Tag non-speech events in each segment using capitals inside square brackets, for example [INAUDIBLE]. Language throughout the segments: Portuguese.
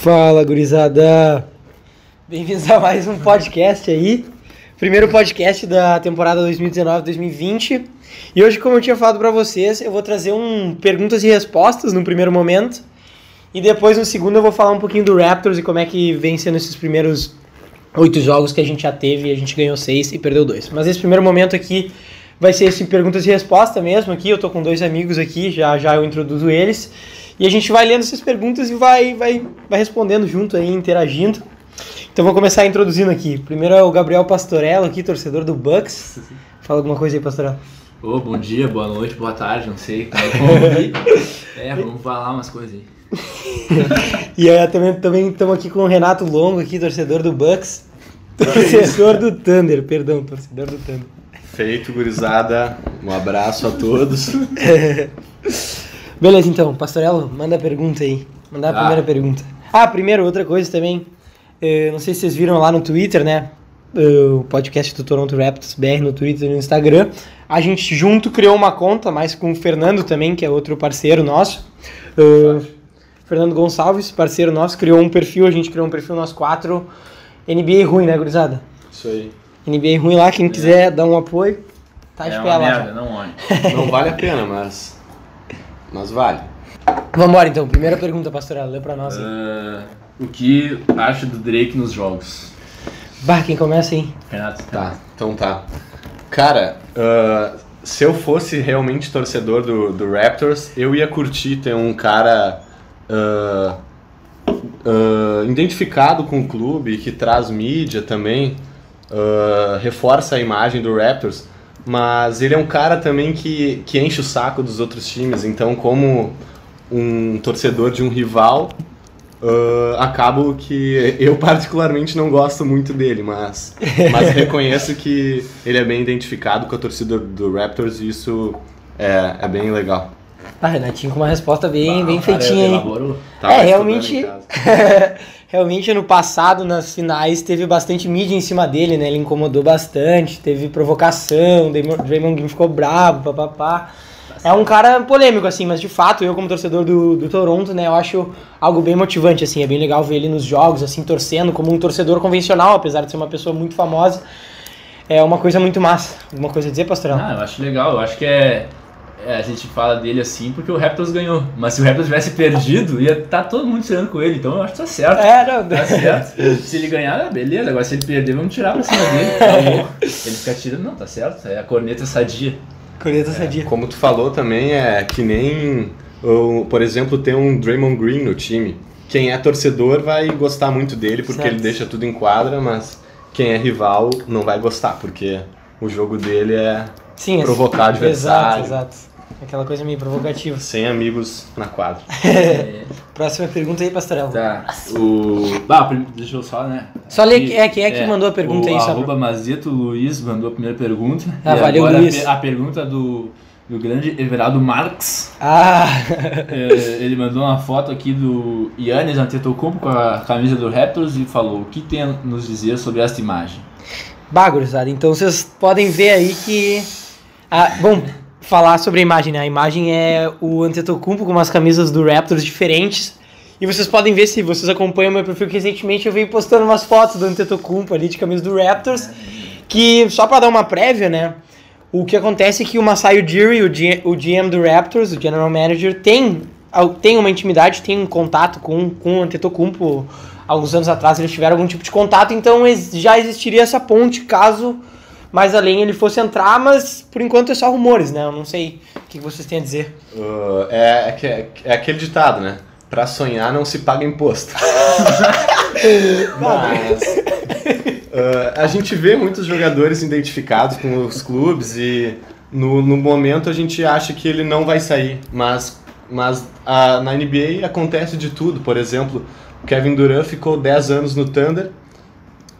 Fala, gurizada! Bem-vindos a mais um podcast aí. Primeiro podcast da temporada 2019-2020. E hoje, como eu tinha falado para vocês, eu vou trazer um perguntas e respostas no primeiro momento. E depois, no segundo, eu vou falar um pouquinho do Raptors e como é que vem sendo esses primeiros oito jogos que a gente já teve a gente ganhou seis e perdeu dois. Mas esse primeiro momento aqui vai ser esse perguntas e respostas mesmo aqui. Eu tô com dois amigos aqui, já já eu introduzo eles. E a gente vai lendo essas perguntas e vai, vai, vai respondendo junto aí, interagindo. Então vou começar introduzindo aqui. Primeiro é o Gabriel Pastorello aqui, torcedor do Bucks. Fala alguma coisa aí, Pastorello. Ô, bom dia, boa noite, boa tarde, não sei como ouvir. [LAUGHS] É, vamos falar umas coisas aí. e aí também também estamos aqui com o Renato Longo aqui, torcedor do Bucks. Torcedor do Thunder, perdão, torcedor do Thunder. Feito, gurizada. Um abraço a todos. [LAUGHS] Beleza, então, Pastorello, manda a pergunta aí. Manda a Ah. primeira pergunta. Ah, primeiro, outra coisa também. eh, não sei se vocês viram lá no Twitter, né? eh, O podcast do Toronto Raptors BR no Twitter e no Instagram. A gente junto criou uma conta, mais com o Fernando também, que é outro parceiro nosso. Eh, Fernando Gonçalves, parceiro nosso, criou um perfil, a gente criou um perfil nós quatro. NBA ruim, né, gurizada? Isso aí. NBA ruim lá, quem quiser dar um apoio, tá de é pé uma lá. merda, não. Não vale a pena, mas. Mas vale. Vambora então, primeira pergunta, Pastorello, lê pra nós. Ah, o que acha do Drake nos jogos? Bah, quem começa aí? Renato? Tá, então tá. Cara, ah, se eu fosse realmente torcedor do, do Raptors, eu ia curtir ter um cara ah, ah, identificado com o clube, que traz mídia também, reforça a imagem do Raptors, mas ele é um cara também que, que enche o saco dos outros times, então como um torcedor de um rival, ah, acabo que eu [LAUGHS] particularmente não gosto muito dele, mas, mas [LAUGHS] reconheço que ele é bem identificado com a torcida do Raptors e isso é, é bem legal. Ah, Renatinho com uma resposta bem, Ah, bem feitinha, hein? Tava É, realmente-. [LAUGHS] Realmente, ano passado, nas finais, teve bastante mídia em cima dele, né? Ele incomodou bastante, teve provocação, Draymond Green ficou bravo, papapá. É um cara polêmico, assim, mas de fato, eu como torcedor do, do Toronto, né, eu acho algo bem motivante, assim, é bem legal ver ele nos jogos, assim, torcendo, como um torcedor convencional, apesar de ser uma pessoa muito famosa. É uma coisa muito massa. Alguma coisa a dizer, Pastorão? Ah, eu acho legal, eu acho que é, é, A gente fala dele assim porque o Raptors ganhou. Mas se o Raptors tivesse perdido, ia estar todo mundo tirando com ele. Então eu acho que tá certo. É, não, Tá [LAUGHS] certo. Se ele ganhar, é beleza. Agora se ele perder, vamos tirar pra cima dele. Tá. Ele fica tirando, não, tá certo. É a corneta sadia. Corneta sadia. Como tu falou também, é que nem, o- por exemplo, ter um Draymond Green no time. Quem é torcedor vai gostar muito dele porque Certo. ele deixa tudo em quadra, mas quem é rival não vai gostar porque o jogo dele é Sim, provocar o adversário. Exato, exato. Aquela coisa meio provocativa. [LAUGHS] sem amigos na quadra. É, [LAUGHS] Próxima pergunta aí, Pastorel. tá. O. Bah, prim- deixa eu só, né? Só lê Aqui, é, quem é que mandou a pergunta o aí, só Arroba Mazito Luiz mandou a primeira pergunta. Ah, E valeu, agora a Luiz. A, pergunta do, do grande Everaldo Marx. Ah, [LAUGHS] É, ele mandou uma foto aqui do Yannis Antetokounmpo com a camisa do Raptors e falou o que tem a nos dizer sobre esta imagem. Bagurizada. Então vocês podem ver aí que. Ah, bom, falar sobre a imagem, né? A imagem é o Antetokounmpo com umas camisas do Raptors diferentes. E vocês podem ver, se vocês acompanham meu perfil, que recentemente eu venho postando umas fotos do Antetokounmpo ali de camisa do Raptors. Que, só pra dar uma prévia, né? O que acontece é que o Masai Ujiri, o, G- o GM do Raptors, o General Manager, tem, tem uma intimidade, tem um contato com, com o Antetokounmpo. Alguns anos atrás eles tiveram algum tipo de contato, então já existiria essa ponte caso mais além ele fosse entrar, mas por enquanto é só rumores, né? Eu não sei o que vocês têm a dizer. Uh, é, é, que- é aquele ditado, né? Pra sonhar não se paga imposto. [LAUGHS] Mas uh, a gente vê muitos jogadores identificados com os clubes e no, no momento a gente acha que ele não vai sair. Mas, mas a- na NBA acontece de tudo. Por exemplo, o Kevin Durant ficou 10 anos no Thunder,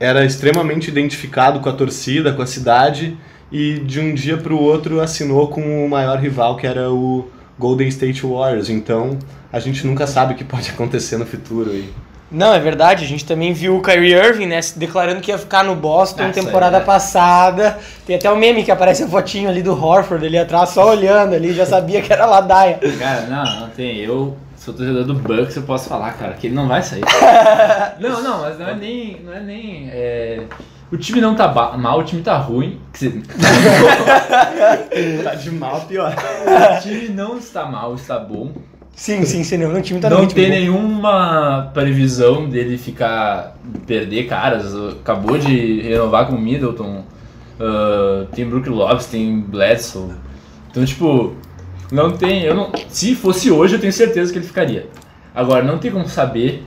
era extremamente identificado com a torcida, com a cidade e de um dia para o outro assinou com o maior rival que era o Golden State Warriors. Então a gente nunca sabe o que pode [LAUGHS] acontecer no futuro aí. Não, é verdade. A gente também viu o Kyrie Irving, né, declarando que ia ficar no Boston aí, temporada né? passada. Tem até o meme que aparece a fotinho ali do Horford ali atrás, só olhando ali, já sabia que era ladaia. Cara, não, não tem. Eu sou torcedor do Bucks, eu posso falar, cara, que ele não vai sair. [LAUGHS] não, não, mas não é nem. Não é nem é, O time não tá mal, o time tá ruim. [LAUGHS] Tá de mal pior. o time não está mal, está bom. Sim, sim, sim, não, o time tá não tem bom. nenhuma previsão dele ficar. perder caras. Acabou de renovar com o Middleton. ah, tem Brook Lopes, tem Bledsoe. Então, tipo, não tem. Eu não, se fosse hoje, eu tenho certeza que ele ficaria. Agora, não tem como saber.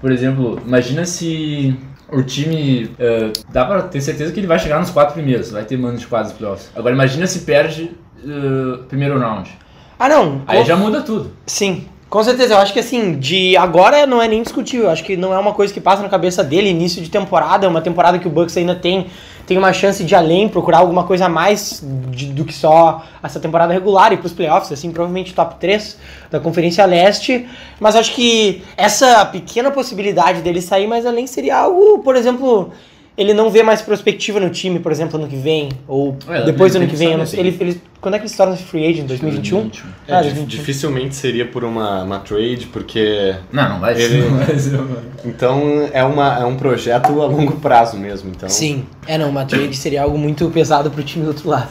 Por exemplo, imagina se o time. ah, dá pra ter certeza que ele vai chegar nos quatro primeiros, vai ter mano de quadros nos playoffs. Agora, imagina se perde ah, primeiro round. Ah, não. Aí com- já muda tudo. Sim, com certeza. Eu acho que assim, de agora não é nem discutível. Eu acho que não é uma coisa que passa na cabeça dele. Início de temporada, é uma temporada que o Bucks ainda tem, tem uma chance de além, procurar alguma coisa a mais de- do que só essa temporada regular e pros playoffs, assim, provavelmente top 3 da Conferência Leste. Mas acho que essa pequena possibilidade dele sair mais além seria algo, por exemplo. Ele não vê mais perspectiva no time, por exemplo, ano que vem, ou É, depois do ano que vem. que eu não saber sei. Ele, ele, quando é que ele se torna free agent? 2021? 2021. É, Ah, dif- 2021. dificilmente seria por uma, uma trade, porque. Não, não vai Ele- ser. [LAUGHS] Então é, uma, é um projeto a longo prazo mesmo. Então, Sim. É, não, uma trade seria algo muito pesado pro time do outro lado.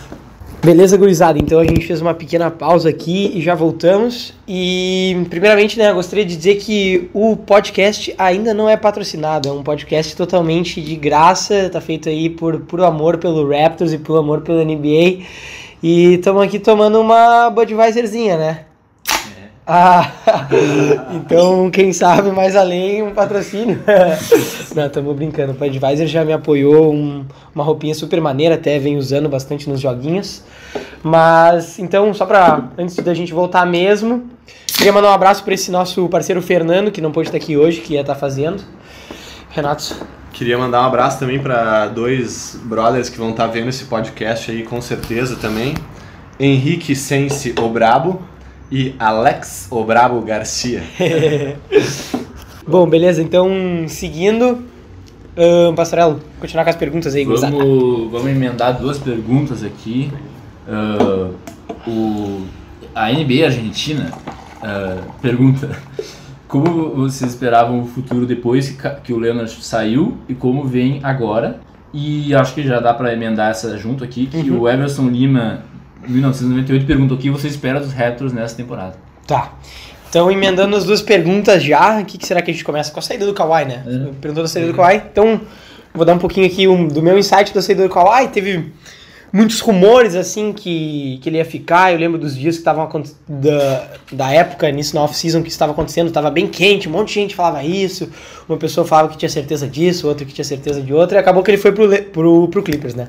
Beleza, gurizada? Então a gente fez uma pequena pausa aqui e já voltamos. E, primeiramente, né, eu gostaria de dizer que o podcast ainda não é patrocinado. É um podcast totalmente de graça. Tá feito aí por puro amor pelo Raptors e pelo amor pela NBA. E estamos aqui tomando uma Budweiserzinha, né? Ah, [LAUGHS] então, quem sabe mais além, um patrocínio. [LAUGHS] Não, estamos brincando. O Budweiser já me apoiou, um- uma roupinha super maneira, até vem usando bastante nos joguinhos. Mas, então, só pra, antes da gente voltar mesmo, queria mandar um abraço para esse nosso parceiro Fernando, que não pôde estar aqui hoje, que ia estar fazendo. Renato, Queria mandar um abraço também para dois brothers que vão estar vendo esse podcast aí com certeza também. Henrique Sense o Brabo e Alex o Brabo Garcia. [LAUGHS] Bom, beleza, então, seguindo. Ahn, Pastorello, continuar com as perguntas aí. Vamos, vamos emendar duas perguntas aqui. Ah, o, a NBA Argentina ah, pergunta [LAUGHS] como vocês esperavam o futuro depois que, que o Leonard saiu e como vem agora. E acho que já dá pra emendar essa junto aqui, que o Everson Lima, 1998, perguntou o que você espera dos Raptors nessa temporada. Tá. Então, emendando as duas perguntas já, o que, que será que a gente começa? Com a saída do Kawhi, né? É. Perguntou da saída do Kawhi. Então, vou dar um pouquinho aqui um- do meu insight da saída do Kawhi. Teve muitos rumores, assim, que, que ele ia ficar. Eu lembro dos dias que estavam da, da época, nisso na off-season, que estava acontecendo. Estava bem quente, um monte de gente falava isso. Uma pessoa falava que tinha certeza disso, outra que tinha certeza de outra. E acabou que ele foi pro, pro, pro Clippers, né?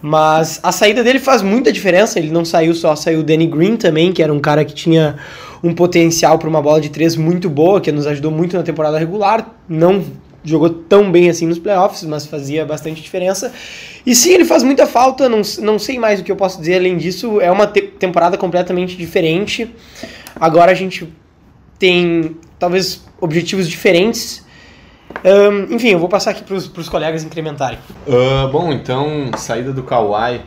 Mas a saída dele faz muita diferença. Ele não saiu só, saiu o Danny Green também, que era um cara que tinha um potencial para uma bola de três muito boa, que nos ajudou muito na temporada regular. Não jogou tão bem assim nos playoffs, mas fazia bastante diferença. E sim, ele faz muita falta, não, não sei mais o que eu posso dizer além disso. É uma te- temporada completamente diferente. Agora a gente tem talvez objetivos diferentes. Ahn, enfim, eu vou passar aqui para os colegas incrementarem. Ah, bom, então, saída do Kawhi.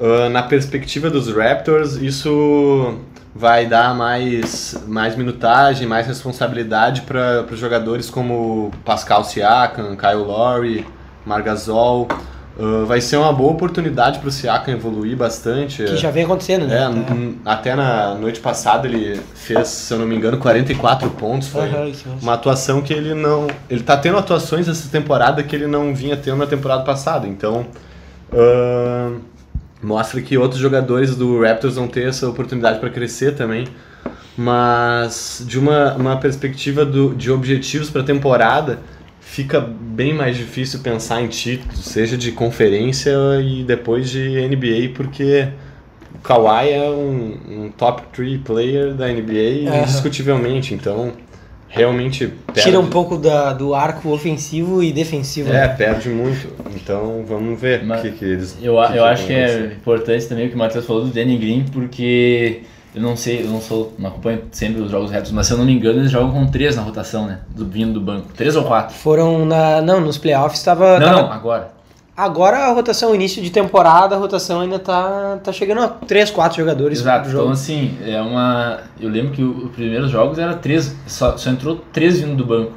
Ah, na perspectiva dos Raptors, isso vai dar mais, mais minutagem, mais responsabilidade para os jogadores como Pascal Siakam, Kyle Lowry, Margasol. Ah, vai ser uma boa oportunidade para o Siakam evoluir bastante. Que já vem acontecendo, né? É, n- até na noite passada ele fez, se eu não me engano, 44 pontos. Foi mesmo. uma atuação que ele não. Ele tá tendo atuações essa temporada que ele não vinha tendo na temporada passada. Então. ahn, mostra que outros jogadores do Raptors vão ter essa oportunidade para crescer também. Mas de uma, uma perspectiva do, de objetivos para a temporada, fica bem mais difícil pensar em títulos, seja de conferência e depois de NBA, porque o Kawhi é um, um top 3 player da NBA indiscutivelmente, então realmente perde, Tira um pouco da, do arco ofensivo e defensivo. É, né? perde muito. Então vamos ver o que, que eles. Eu, que eu que acho que é importante também o que o Matheus falou do Danny Green, porque eu não sei, eu não sou, não acompanho sempre os jogos retos, mas se eu não me engano, eles jogam com três na rotação, né? Do vindo do banco. Três ou quatro? Foram na. Não, nos playoffs tava. Não, tava- não, agora. Agora a rotação, início de temporada, a rotação ainda tá, tá chegando a 3, 4 jogadores Exato, pro jogo. então assim, é uma. Eu lembro que os primeiros jogos era três, só, só entrou três vindo do banco.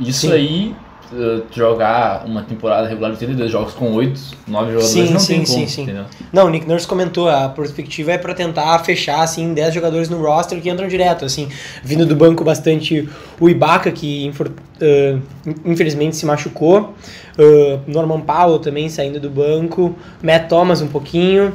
Isso Sim. aí, eh, jogar uma temporada regular de 82 jogos com 8, 9 jogadores, Sim, não sim, tem sim, como, sim. entendeu? Não, o Nick Nurse comentou, a perspectiva é pra tentar fechar, assim, 10 jogadores no roster que entram direto, assim, vindo do banco bastante o Ibaka, que in- infelizmente se machucou, ah, Norman Powell também saindo do banco, Matt Thomas um pouquinho,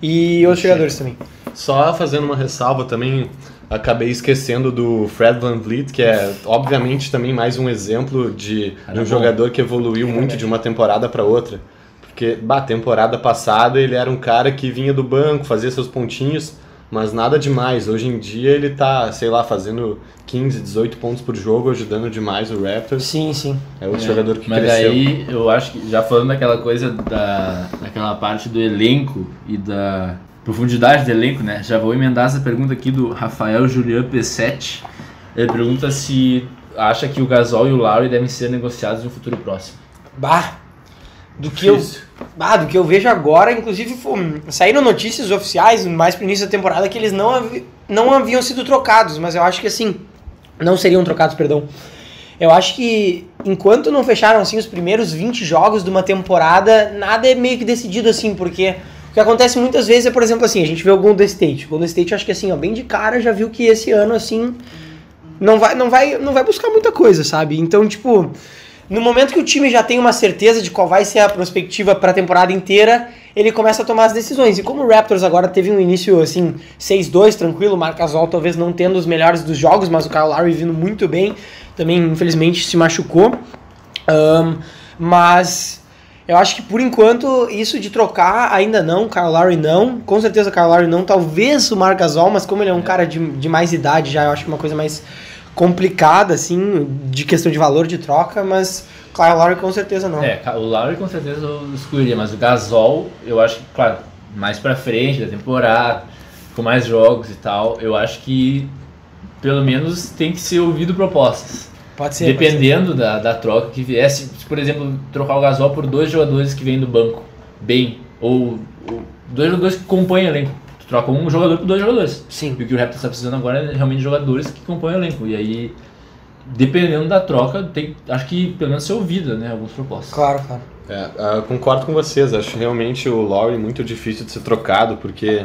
e outros jogadores também. Só fazendo uma ressalva também, acabei esquecendo do Fred Van Vliet, que é obviamente também mais um exemplo de, de um jogador que evoluiu muito de uma temporada para outra. Porque, bah, temporada passada ele era um cara que vinha do banco, fazia seus pontinhos, mas nada demais. Hoje em dia ele tá, sei lá, fazendo 15, 18 pontos por jogo, ajudando demais o Raptors. Sim, sim. É outro É, jogador que Mas cresceu. aí eu acho que, já falando daquela coisa da, daquela parte do elenco e da profundidade do elenco, né? Já vou emendar essa pergunta aqui do Rafael Julian P7. Ele pergunta se acha que o Gasol e o Lowry devem ser negociados no futuro próximo. Bah, do que eu Difícil. Ah, do que eu vejo agora, inclusive saíram notícias oficiais mais pro início da temporada que eles não, havi- não haviam sido trocados, mas eu acho que assim, não seriam trocados, perdão. Eu acho que enquanto não fecharam assim os primeiros 20 jogos de uma temporada, nada é meio que decidido assim, porque que acontece muitas vezes é, por exemplo, assim, a gente vê o Golden State. O Golden State acho que assim, ó, bem de cara já viu que esse ano assim não vai não vai não vai buscar muita coisa, sabe? Então, tipo, no momento que o time já tem uma certeza de qual vai ser a perspectiva para a temporada inteira, ele começa a tomar as decisões. E como o Raptors agora teve um início assim 6-2 tranquilo, o Marc Gasol talvez não tendo os melhores dos jogos, mas o Kyle Lowry vindo muito bem, também infelizmente se machucou. Ahn, mas eu acho que por enquanto isso de trocar ainda não, Kyle Lowry não, com certeza Kyle Lowry não, talvez o Marc Gasol, mas como ele é um cara de, de mais idade já, eu acho que é uma coisa mais complicada assim, de questão de valor de troca, mas Kyle Lowry com certeza não. É, o Lowry com certeza eu excluiria, mas o Gasol, eu acho que, claro, mais pra frente da temporada, com mais jogos e tal, eu acho que pelo menos tem que ser ouvido propostas. Pode ser. pode ser. Dependendo da, da troca que viesse, se, por exemplo, trocar o Gasol por dois jogadores que vêm do banco, bem, ou, ou dois jogadores que compõem o elenco. Tu troca um jogador por dois jogadores. Sim. E o que o Raptors está precisando agora é realmente jogadores que compõem o elenco. E aí, dependendo da troca, tem, acho que pelo menos ser ouvida, né, algumas propostas. Claro, claro. É, ah, concordo com vocês, acho realmente o Lowry muito difícil de ser trocado, porque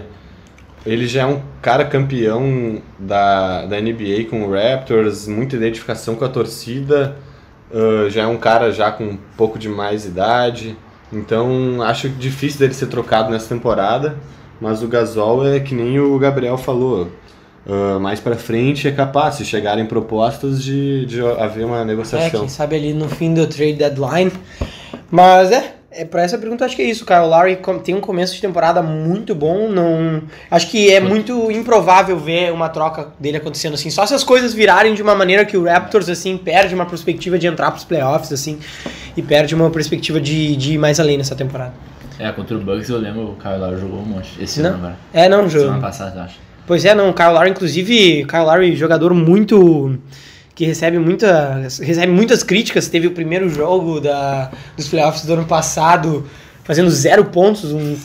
ele já é um cara campeão da, da NBA com o Raptors, muita identificação com a torcida, ah, já é um cara já com um pouco de mais idade, então acho difícil dele ser trocado nessa temporada, mas o Gasol é que nem o Gabriel falou, ah, mais pra frente é capaz, se chegarem propostas, de, de haver uma É, negociação. quem sabe ali no fim do trade deadline. Mas é, é para essa pergunta acho que é isso. O Kyle Lowry com- tem um começo de temporada muito bom. Não, acho que é muito improvável ver uma troca dele acontecendo assim. Só se as coisas virarem de uma maneira que o Raptors assim perde uma perspectiva de entrar pros playoffs assim e perde uma perspectiva de, de ir mais além nessa temporada. É, contra o Bucks eu lembro o Kyle Lowry jogou um monte. Esse Não. ano agora. É, não, Semana jogo. passada, eu acho. Pois é, não, o Kyle Lowry, inclusive, o Kyle Lowry, jogador muito. Que recebe, muita, recebe muitas críticas. Teve o primeiro jogo da, dos playoffs do ano passado fazendo zero pontos, um,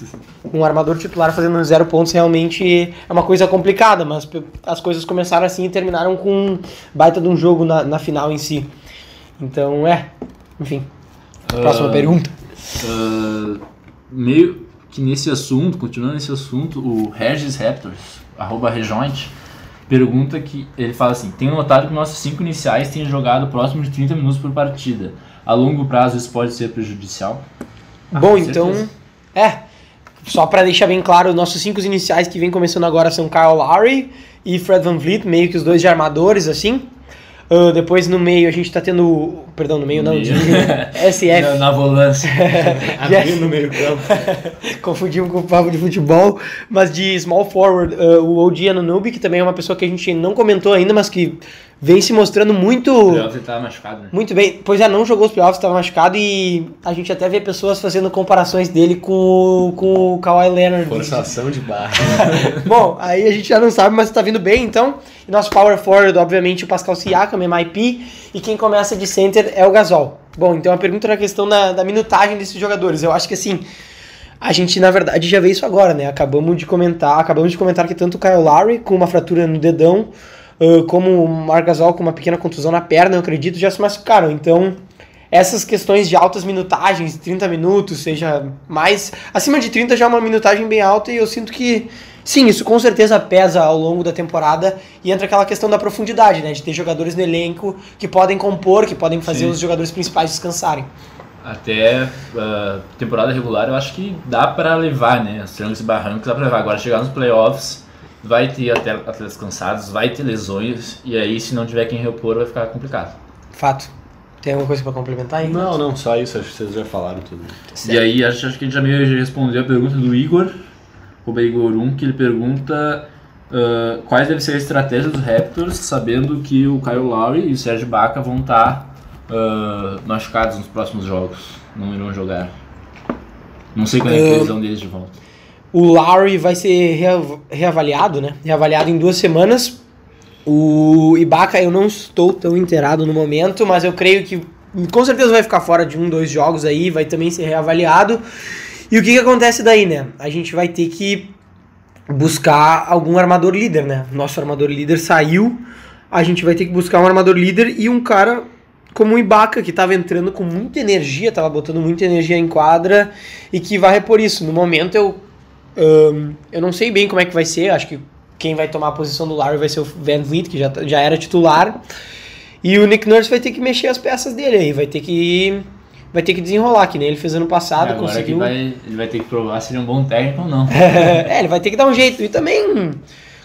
um armador titular fazendo zero pontos realmente é uma coisa complicada, mas as coisas começaram assim e terminaram com um baita de um jogo na, na final em si. Então, é, enfim. Próxima Ah, pergunta. ah, meio que nesse assunto, continuando nesse assunto, o Regis Raptors, arroba Rejoint, pergunta que ele fala assim: Tenho notado que nossos cinco iniciais têm jogado próximo de 30 minutos por partida. A longo prazo isso pode ser prejudicial? Ah, Bom, então, é. Só pra deixar bem claro, nossos cinco iniciais que vem começando agora são Kyle Lowry e Fred Van Vliet, meio que os dois de armadores, assim. Ah, depois no meio a gente tá tendo. Perdão, no meio não, de [LAUGHS] SF. Na, na volância. [LAUGHS] Abrindo no meio campo. [LAUGHS] Confundimos com o papo de futebol, mas de small forward, ah, o OG Anunobi, que também é uma pessoa que a gente não comentou ainda, mas que vem se mostrando muito. Ele tá machucado, né? Muito bem, pois é, não jogou os playoffs, estava machucado e a gente até vê pessoas fazendo comparações dele com, com o Kawhi Leonard. Forçação de barra. Bom, aí a gente já não sabe, mas tá vindo bem então. E nosso power forward, obviamente, o Pascal Siakam, MIP, e quem começa de center é o Gasol. Bom, então a pergunta era a questão da, da minutagem desses jogadores. Eu acho que assim, a gente na verdade já vê isso agora, né? Acabamos de comentar, acabamos de comentar que tanto o Kyle Lowry com uma fratura no dedão, uh, como o Marc Gasol com uma pequena contusão na perna, eu acredito, já se machucaram. Então, essas questões de altas minutagens, 30 minutos, seja mais acima de 30 já é uma minutagem bem alta e eu sinto que Sim, isso com certeza pesa ao longo da temporada e entra aquela questão da profundidade, né? De ter jogadores no elenco que podem compor, que podem fazer Sim. os jogadores principais descansarem. Até uh, temporada regular eu acho que dá para levar, né? Os trancos e barrancos dá pra levar. Agora chegar nos playoffs vai ter atletas cansados, vai ter lesões e aí se não tiver quem repor vai ficar complicado. Fato. Tem alguma coisa para complementar aí? Não, não, só isso, acho que vocês já falaram tudo. Certo. E aí acho, acho que a gente já meio respondeu a pergunta do Igor o Igor 1, que ele pergunta uh, quais deve ser a estratégia dos Raptors, sabendo que o Kyle Lowry e o Serge Baca vão estar uh, machucados nos próximos jogos, não irão jogar. Não sei qual é a previsão deles de volta. O Lowry vai ser reavaliado, né? Reavaliado em duas semanas. O Ibaka eu não estou tão inteirado no momento, mas eu creio que com certeza vai ficar fora de um, dois jogos aí, vai também ser reavaliado. E o que, que acontece daí, né? A gente vai ter que buscar algum armador líder, né? Nosso armador líder saiu, a gente vai ter que buscar um armador líder e um cara como o Ibaka, que estava entrando com muita energia, estava botando muita energia em quadra e que vai repor isso. No momento eu um, eu não sei bem como é que vai ser, acho que quem vai tomar a posição do Larry vai ser o Van Vliet, que já, já era titular. E o Nick Nurse vai ter que mexer as peças dele aí, vai ter que vai ter que desenrolar, que nem ele fez ano passado. agora conseguiu... que vai, ele vai ter que provar se ele é um bom técnico ou não. [LAUGHS] é, ele vai ter que dar um jeito. E também,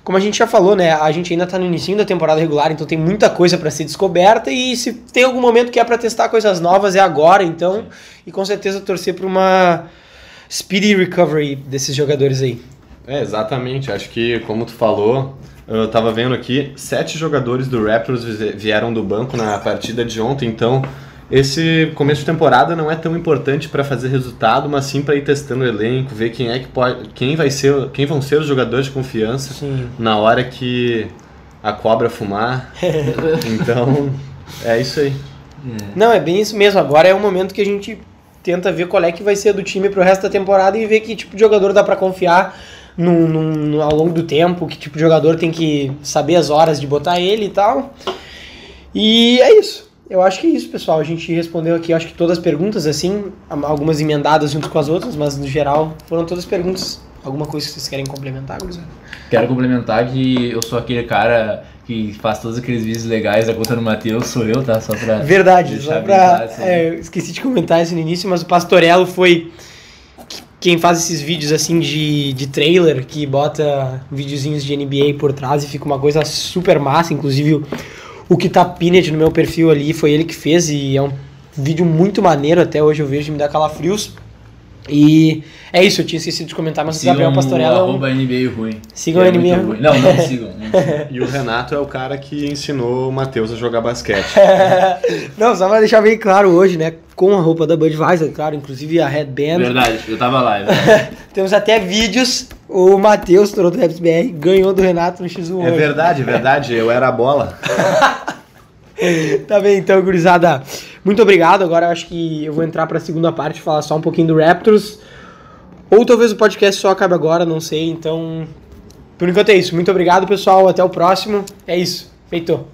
como a gente já falou, né? A gente ainda tá no início da temporada regular, então tem muita coisa para ser descoberta. E se tem algum momento que é para testar coisas novas, é agora, então. E com certeza torcer pra uma speedy recovery desses jogadores aí. É, exatamente. Acho que, como tu falou, eu tava vendo aqui, sete jogadores do Raptors vieram do banco na partida de ontem, então esse começo de temporada não é tão importante para fazer resultado, mas sim para ir testando o elenco, ver quem é que pode, quem vai ser, quem vão ser os jogadores de confiança sim. na hora que a cobra fumar. [LAUGHS] então, é isso aí. É. Não, é bem isso mesmo. Agora é o momento que a gente tenta ver qual é que vai ser do time pro resto da temporada e ver que tipo de jogador dá para confiar no, ao longo do tempo, que tipo de jogador tem que saber as horas de botar ele e tal. E é isso. Eu acho que é isso, pessoal. A gente respondeu aqui, acho que todas as perguntas, assim, algumas emendadas junto com as outras, mas no geral foram todas perguntas. Alguma coisa que vocês querem complementar, Gurizada? Quero complementar que eu sou aquele cara que faz todos aqueles vídeos legais da conta do Matheus, sou eu, tá? Só pra. Verdade, só pra. É, esqueci de comentar isso no início, mas o Pastorello foi quem faz esses vídeos assim de, de trailer, que bota videozinhos de NBA por trás e fica uma coisa super massa. Inclusive, o que tá Pinet no meu perfil ali foi ele que fez e é um vídeo muito maneiro, até hoje eu vejo, me dá calafrios. E é isso, eu tinha esquecido de comentar, mas sigam o Gabriel Pastorella é um... NBA ruim. Sigam é o NBA ruim. Não, [LAUGHS] não sigam. e o Renato é o cara que ensinou o Matheus a jogar basquete. [LAUGHS] não, só pra deixar bem claro hoje, né? Com a roupa da Budweiser, claro, inclusive a headband. Verdade, eu tava lá. É [LAUGHS] Temos até vídeos. O Matheus, Toronto Raps BR, ganhou do Renato no X1 É hoje. verdade, é verdade. Eu era a bola. [LAUGHS] tá bem, então, gurizada. Muito obrigado. Agora acho que eu vou entrar para a segunda parte, falar só um pouquinho do Raptors. Ou talvez o podcast só acabe agora, não sei. Então, por enquanto é isso. Muito obrigado, pessoal. Até o próximo. É isso. Feito.